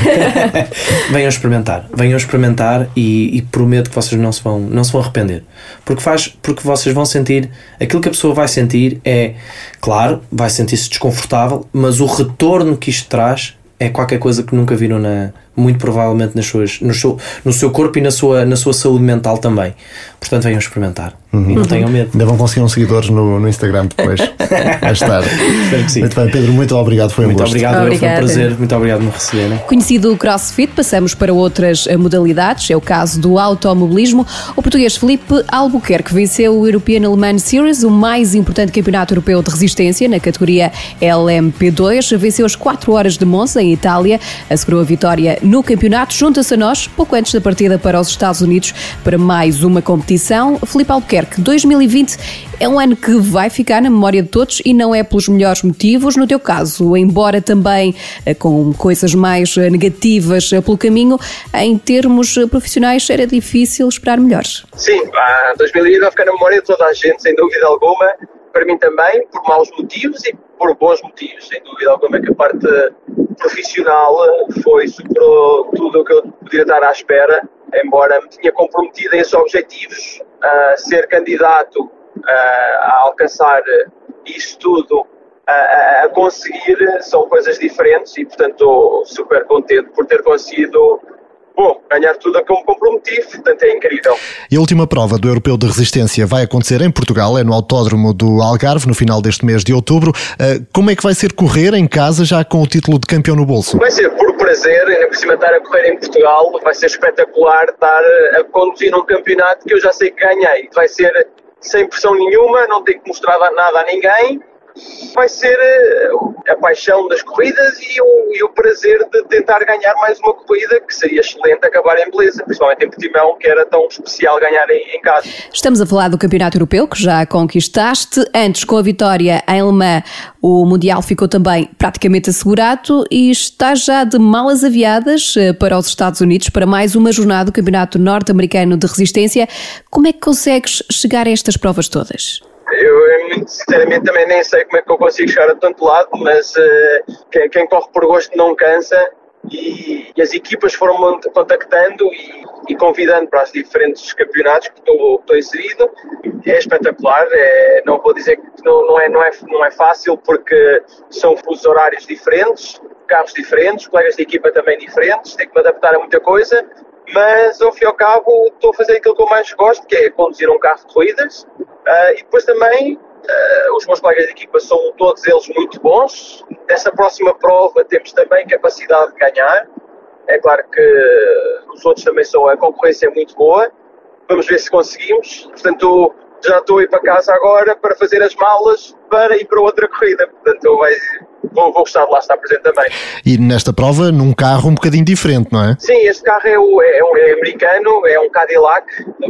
venham experimentar, venham experimentar e, e, prometo que vocês não se vão, não se vão arrepender. Porque faz, porque vocês vão sentir, aquilo que a pessoa vai sentir é, claro, vai sentir-se desconfortável, mas o retorno que isto traz é qualquer coisa que nunca viram na, muito provavelmente nas suas, no, seu, no seu corpo e na sua, na sua saúde mental também. Portanto, venham experimentar uhum. e não tenham medo. Ainda vão conseguir uns seguidores no, no Instagram depois, mais tarde. Espero que sim. Muito bem, Pedro, muito obrigado, foi um muito gosto. Obrigado, foi um prazer, muito obrigado por me receber. Conhecido o CrossFit, passamos para outras eh, modalidades, é o caso do automobilismo. O português Felipe Albuquerque venceu o European Le Mans Series, o mais importante campeonato europeu de resistência na categoria LMP2. Venceu as 4 horas de Monza, em Itália, assegurou a vitória no campeonato junta-se a nós pouco antes da partida para os Estados Unidos para mais uma competição. Felipe Albuquerque, 2020 é um ano que vai ficar na memória de todos e não é pelos melhores motivos. No teu caso, embora também eh, com coisas mais eh, negativas eh, pelo caminho, em termos profissionais era difícil esperar melhores. Sim, 2020 vai ficar na memória de toda a gente, sem dúvida alguma. Para mim também, por maus motivos e por bons motivos. Sem dúvida alguma que a parte profissional foi, superou tudo o que eu podia estar à espera, embora me tinha comprometido a esses objetivos, a ser candidato a alcançar isto tudo, a, a conseguir, são coisas diferentes e, portanto, estou super contente por ter conseguido bom, ganhar tudo a que eu me comprometi, portanto é incrível. E a última prova do Europeu de Resistência vai acontecer em Portugal, é no Autódromo do Algarve, no final deste mês de outubro. Uh, como é que vai ser correr em casa já com o título de campeão no bolso? Vai ser por prazer, ainda por cima estar a correr em Portugal, vai ser espetacular estar a conduzir num campeonato que eu já sei que ganhei. Vai ser sem pressão nenhuma, não tem que mostrar nada a ninguém vai ser eh, a paixão das corridas e o, e o, prazer de tentar ganhar mais uma corrida, que seria excelente acabar em beleza, principalmente em Portimão, que era tão especial ganhar em, em, casa. Estamos a falar do Campeonato Europeu, que já conquistaste. Antes, com a vitória em Le Mans, o Mundial ficou também praticamente assegurado e está já de malas aviadas eh, para os Estados Unidos para mais uma jornada do Campeonato Norte-Americano de Resistência. Como é que consegues chegar a estas provas todas? Eu, muito sinceramente, também nem sei como é que eu consigo chegar a tanto lado, mas uh, quem, quem, corre por gosto não cansa e, e as equipas foram contactando e, e, convidando para os diferentes campeonatos que estou, estou inserido. É espetacular, é, não vou dizer que não, não, é, não, é, não é fácil porque são fusos horários diferentes, carros diferentes, colegas de equipa também diferentes, tenho que me adaptar a muita coisa, mas ao fim e ao cabo estou a fazer aquilo que eu mais gosto, que é conduzir um carro de corridas Uh, e depois também uh, os meus colegas de equipa são todos eles muito bons. Nessa próxima prova temos também capacidade de ganhar. É claro que os outros também são, a concorrência é muito boa. Vamos ver se conseguimos. Portanto, já estou a ir para casa agora para fazer as malas para ir para outra corrida. Portanto, vai, vou, vou gostar de lá estar presente também. E nesta prova, num carro um bocadinho diferente, não é? Sim, este carro é, o, é, um, é americano, é um Cadillac,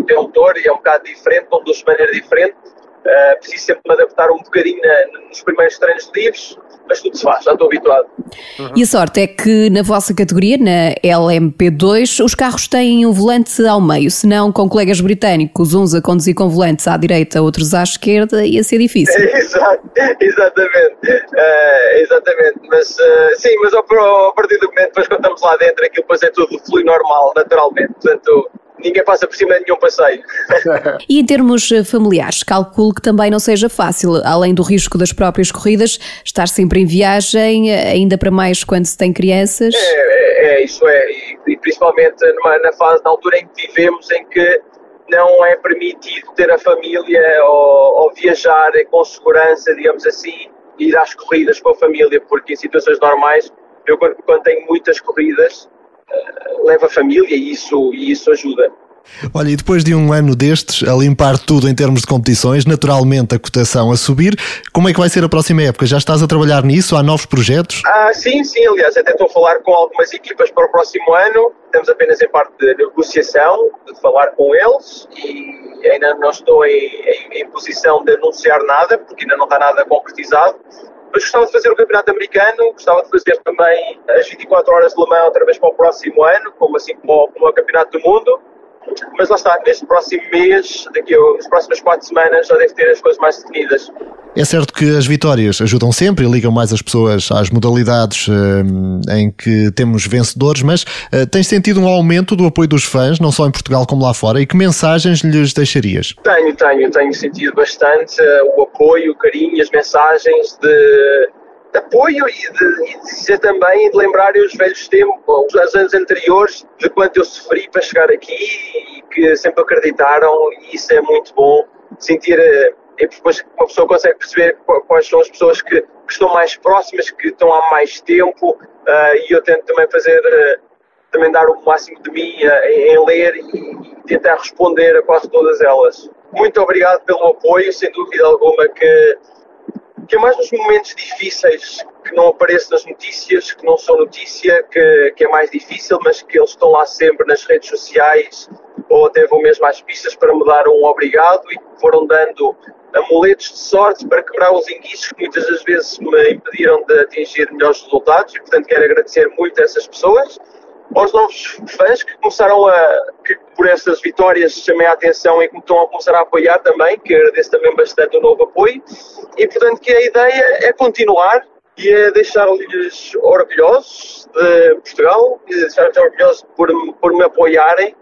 tem um motor e é um bocado diferente, conduz de maneira diferente. Uh, preciso sempre me adaptar um bocadinho na, nos primeiros treinos livres, mas tudo se faz, já estou habituado. Uhum. E a sorte é que na vossa categoria, na LMP2, os carros têm um volante ao meio, senão com colegas britânicos, uns a conduzir com volantes à direita, outros à esquerda, ia ser difícil. Exato, exatamente, uh, exatamente, mas uh, sim, mas ao, ao partir do momento depois quando estamos lá dentro, aquilo depois é tudo flui normal, naturalmente, portanto ninguém passa por cima de nenhum passeio. e em termos eh, familiares, calculo que também não seja fácil, além do risco das próprias corridas, estar sempre em viagem, eh, ainda para mais quando se tem crianças. É, é, é isso é, e, e principalmente numa, na fase, na altura em que vivemos, em que não é permitido ter a família ou, ou viajar com segurança, digamos assim, ir às corridas com a família, porque em situações normais, eu quando, quando tenho muitas corridas, leva a família e isso, e isso ajuda. Olha, e depois de um ano destes, a limpar tudo em termos de competições, naturalmente a cotação a subir, como é que vai ser a próxima época? Já estás a trabalhar nisso? Há novos projetos? Ah, sim, sim, aliás, até estou a falar com algumas equipas para o próximo ano, estamos apenas em parte de negociação, de falar com eles e ainda não estou em, em, em posição de anunciar nada, porque ainda não está nada concretizado, mas gostava de fazer o campeonato americano, gostava de fazer também as 24 horas de Le Mans outra vez para o próximo ano, como assim como, como o campeonato do mundo. Mas lá está, neste próximo mês, daqui a, nas próximas quatro semanas, já deve ter as coisas mais definidas. É certo que as vitórias ajudam sempre e ligam mais as pessoas às modalidades uh, em que temos vencedores, mas uh, tens sentido um aumento do apoio dos fãs, não só em Portugal como lá fora, e que mensagens lhes deixarias? Tenho, tenho, tenho sentido bastante uh, o apoio, o carinho, as mensagens de apoio e de, e de dizer também de lembrar os velhos tempos, os anos anteriores, de quanto eu sofri para chegar aqui e que sempre acreditaram, e isso é muito bom. Sentir e depois uma pessoa consegue perceber quais são as pessoas que, que estão mais próximas, que estão há mais tempo, uh, e eu tento também fazer, uh, também dar o máximo de mim uh, em, ler e, e, tentar responder a quase todas elas. Muito obrigado pelo apoio, sem dúvida alguma que, que é mais nos momentos difíceis que não aparecem nas notícias, que não são notícia, que, que é mais difícil, mas que eles estão lá sempre nas redes sociais ou até vão mesmo às pistas para me dar um obrigado e foram dando amuletos de sorte para quebrar os enguiços que muitas das vezes me impediram de atingir melhores resultados e, portanto, quero agradecer muito a essas pessoas. Aos novos fãs que começaram a, que por essas vitórias chamei a atenção e que estão a começar a apoiar também, que agradeço também bastante o novo apoio. E, portanto, que a ideia é continuar e é deixar-lhes orgulhosos de Portugal e deixar-lhes orgulhosos por, por me apoiarem.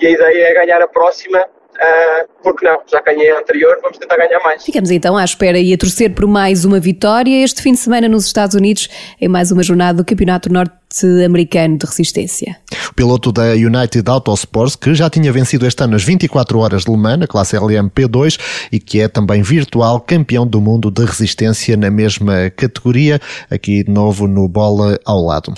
E a ideia é ganhar a próxima Uh, porque não, já ganhei a anterior, vamos tentar ganhar mais. Ficamos então à espera e a torcer por mais uma vitória este fim de semana nos Estados Unidos em mais uma jornada do Campeonato Norte-Americano de Resistência. O piloto da United Autosports, que já tinha vencido este ano as 24 horas de Le Mans, na classe LMP2, e que é também virtual campeão do mundo de resistência na mesma categoria, aqui de novo no bola ao lado.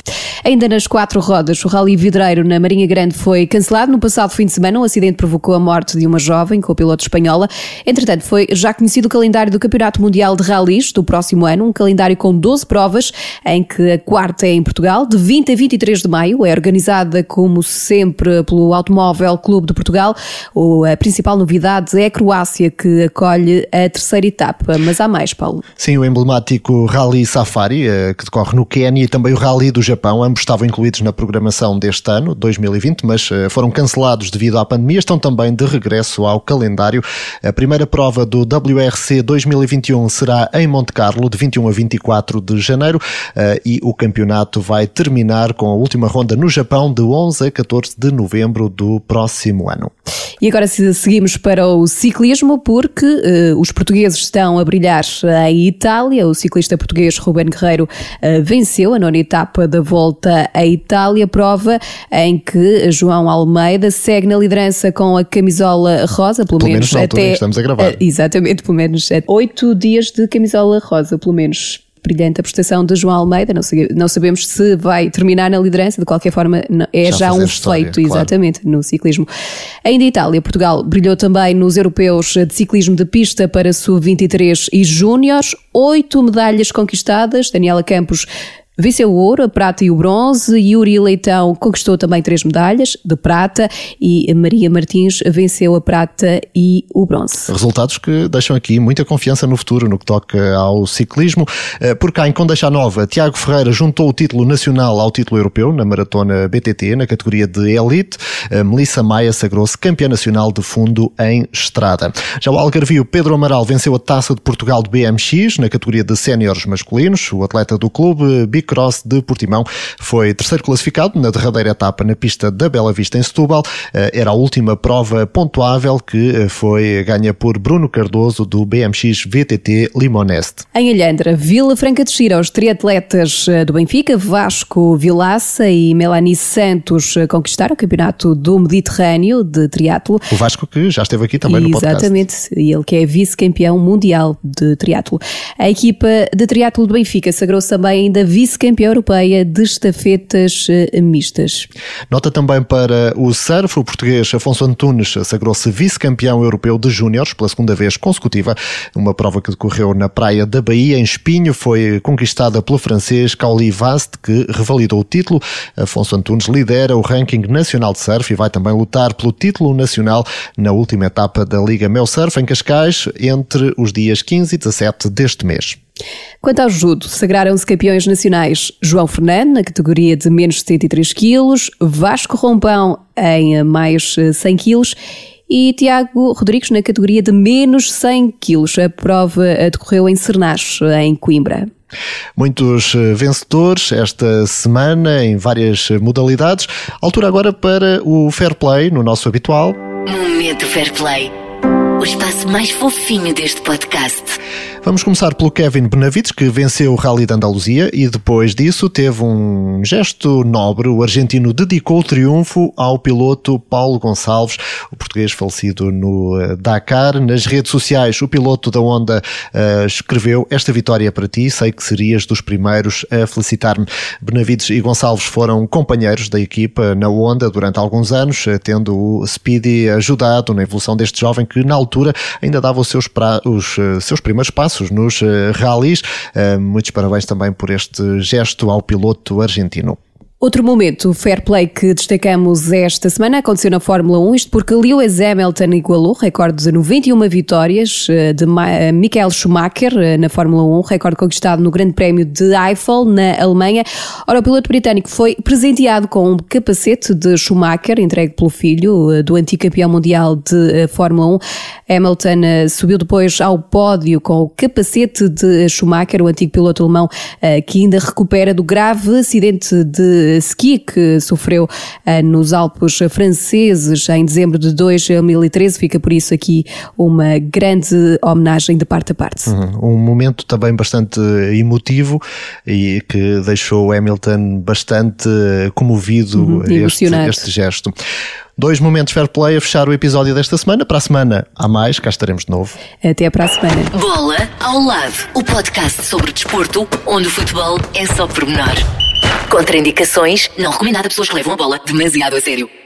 Ainda nas quatro rodas, o Rally Vidreiro na Marinha Grande foi cancelado no passado fim de semana. Um acidente provocou a morte de uma jovem com com a piloto espanhola. Entretanto, foi já conhecido o calendário do Campeonato Mundial de Rallys do próximo ano, um calendário com 12 provas, em que a quarta é em Portugal, de 20 a 23 de maio. É organizada, como sempre, pelo Automóvel Clube de Portugal. A principal novidade é a Croácia, que acolhe a terceira etapa. Mas há mais, Paulo. Sim, o emblemático Rally Safari, eh, que decorre no Quênia, e também o Rally do Japão, ambos estavam incluídos na programação deste ano, 2020, mas eh, foram cancelados devido à pandemia, estão também de regresso ao calendário. A primeira prova do WRC 2021 será em Monte Carlo, de 21 a 24 de janeiro, eh, e o campeonato vai terminar com a última ronda no Japão, de 11 a 14 de novembro do próximo ano. E agora seguimos para o ciclismo, porque uh, os portugueses estão a brilhar em Itália. O ciclista português Ruben Guerreiro uh, venceu a nona etapa da volta à Itália, prova em que João Almeida segue na liderança com a camisola rosa, pelo, pelo menos, menos até. Estamos a gravar. Uh, exatamente, pelo menos oito dias de camisola rosa, pelo menos brilhante a prestação de João Almeida. Não, não, sabemos se vai terminar na liderança, de qualquer forma, é já, já um história, feito, claro. exatamente, no ciclismo. Ainda Itália, Portugal brilhou também nos europeus de ciclismo de pista para sub-23 e júniores. Oito medalhas conquistadas. Daniela Campos Venceu o ouro, a prata e o bronze. Yuri Leitão conquistou também três medalhas de prata e Maria Martins venceu a prata e o bronze. Resultados que deixam aqui muita confiança no futuro no que toca ao ciclismo. Eh, por cá, em Condeixa Nova, Tiago Ferreira juntou o título nacional ao título europeu na maratona BTT, na categoria de elite. Eh, Melissa Maia sagrou-se campeã nacional de fundo em estrada. Já o Algarvio, Pedro Amaral venceu a taça de Portugal de BMX na categoria de séniores masculinos. O atleta do clube, Bicross de Portimão foi terceiro classificado na derradeira etapa na pista da Bela Vista em Setúbal. Eh, era a última prova pontuável que eh, foi ganha por Bruno Cardoso do BMX VTT Limoneste. Em Alhandra, Vila Franca de Xira, os triatletas eh, do Benfica, Vasco Vilaça e Melanie Santos conquistaram o campeonato do Mediterrâneo de triatlo. O Vasco que já esteve aqui também no podcast. Exatamente, e ele que é vice-campeão mundial de triatlo. A equipa de triatlo do Benfica sagrou-se também ainda vice vice-campeã europeia de estafetas eh, mistas. Nota também para o surf, o português Afonso Antunes sagrou-se vice-campeão europeu de júniores pela segunda vez consecutiva. Uma prova que decorreu na praia da Bahia, em Espinho, foi conquistada pelo francês Cauli Vast, que revalidou o título. Afonso Antunes lidera o ranking nacional de surf e vai também lutar pelo título nacional na última etapa da Liga Mel Surf em Cascais, entre os dias 15 e 17 deste mês. Quanto ao judo, sagraram-se campeões nacionais João Fernando, na categoria de menos de 103 quilos, Vasco Rompão, em mais 100 quilos, e Tiago Rodrigues, na categoria de menos 100 quilos. A prova decorreu em Cernas, em Coimbra. Muitos eh, vencedores esta semana em várias modalidades. Altura agora para o Fair Play, no nosso habitual. Momento Fair Play. O espaço mais fofinho deste podcast. Vamos começar pelo Kevin Benavides, que venceu o Rally da Andaluzia e depois disso teve um gesto nobre. O argentino dedicou o triunfo ao piloto Paulo Gonçalves, o português falecido no eh, Dakar. Nas redes sociais, o piloto da Honda uh, escreveu: Esta vitória para ti, sei que serias dos primeiros a felicitar-me. Benavides e Gonçalves foram companheiros da equipa na Honda durante alguns anos, eh, tendo o Speedy ajudado na evolução deste jovem que, na altura, ainda dava os seus, os, seus primeiros passos passos nos eh, rallies. Eh, muitos parabéns também por este gesto ao piloto argentino. Outro momento fair play que destacamos esta semana aconteceu na Fórmula 1, isto porque Lewis Hamilton igualou recorde de 91 vitórias eh, de Michael Schumacher na Fórmula 1, recorde conquistado no Grande Prémio de Eiffel, na Alemanha. Ora, o piloto britânico foi presenteado com um capacete de Schumacher, entregue pelo filho do antigo campeão mundial de Fórmula 1. Hamilton eh, subiu depois ao pódio com o capacete de Schumacher, o antigo piloto alemão eh, que ainda recupera do grave acidente de ski que sofreu eh, nos Alpes franceses em dezembro de 2013. Fica por isso aqui uma grande homenagem de parte a parte. Uhum. Um momento também bastante emotivo e que deixou Hamilton bastante comovido uhum, este, este gesto. Dois momentos fair play a fechar o episódio desta semana. Para a semana há mais, cá estaremos de novo. Até para a semana. Bola ao lado, o podcast sobre desporto, onde o futebol é só pormenor. Contraindicações, não recomendado a pessoas que levam a bola demasiado a sério.